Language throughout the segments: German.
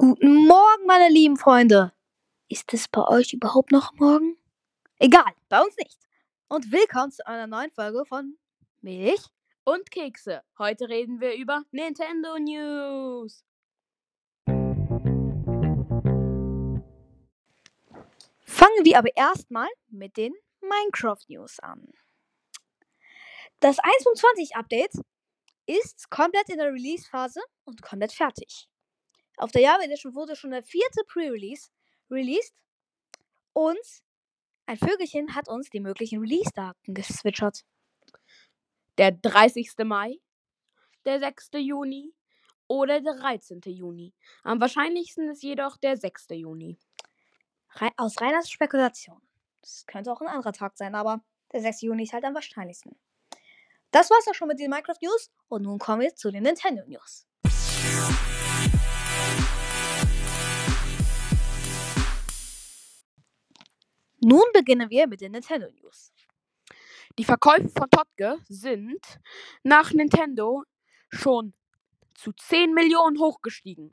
Guten Morgen, meine lieben Freunde. Ist es bei euch überhaupt noch morgen? Egal, bei uns nicht. Und willkommen zu einer neuen Folge von Milch. und Kekse. Heute reden wir über Nintendo News. Fangen wir aber erstmal mit den Minecraft News an. Das 1.20 Update ist komplett in der Release-Phase und komplett fertig. Auf der Java Edition wurde schon der vierte Pre-Release released und ein Vögelchen hat uns die möglichen Release-Daten geswitchert. Der 30. Mai, der 6. Juni oder der 13. Juni. Am wahrscheinlichsten ist jedoch der 6. Juni. Aus reiner Spekulation. Das könnte auch ein anderer Tag sein, aber der 6. Juni ist halt am wahrscheinlichsten. Das war's auch schon mit den Minecraft News und nun kommen wir zu den Nintendo News. Nun beginnen wir mit den Nintendo News. Die Verkäufe von Totge sind nach Nintendo schon zu 10 Millionen hochgestiegen.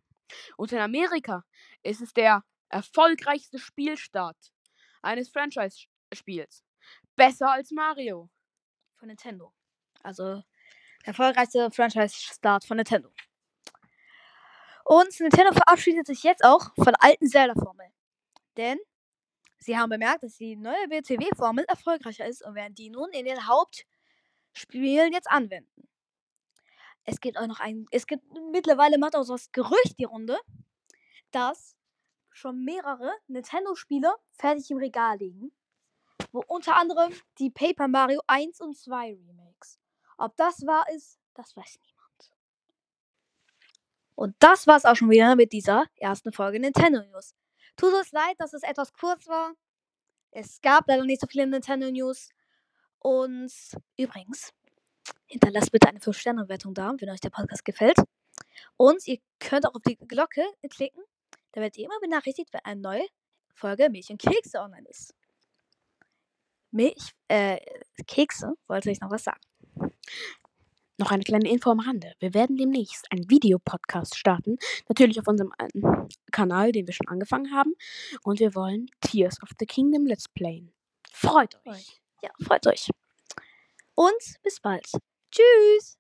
Und in Amerika ist es der erfolgreichste Spielstart eines Franchise-Spiels. Besser als Mario. von Nintendo. Also der erfolgreichste Franchise-Start von Nintendo. Und Nintendo verabschiedet sich jetzt auch von alten Zelda-Formel. Denn sie haben bemerkt, dass die neue WCW-Formel erfolgreicher ist und werden die nun in den Hauptspielen jetzt anwenden. Es gibt auch noch ein, es gibt mittlerweile macht auch so das Gerücht die Runde, dass schon mehrere Nintendo-Spiele fertig im Regal liegen. Wo unter anderem die Paper Mario 1 und 2 Remakes. Ob das wahr ist, das weiß niemand. Und das war's auch schon wieder mit dieser ersten Folge Nintendo News. Tut uns leid, dass es etwas kurz war. Es gab leider nicht so viele Nintendo News. Und übrigens, hinterlasst bitte eine 5-Sterne-Bewertung da, wenn euch der Podcast gefällt. Und ihr könnt auch auf die Glocke klicken. Da werdet ihr immer benachrichtigt, wenn eine neue Folge Milch und Kekse online ist. Milch, äh, Kekse, wollte ich noch was sagen. Noch eine kleine Info am Rande. Wir werden demnächst einen Videopodcast starten. Natürlich auf unserem äh, Kanal, den wir schon angefangen haben. Und wir wollen Tears of the Kingdom Let's Playen. Freut euch. Ja, freut euch. Und bis bald. Tschüss.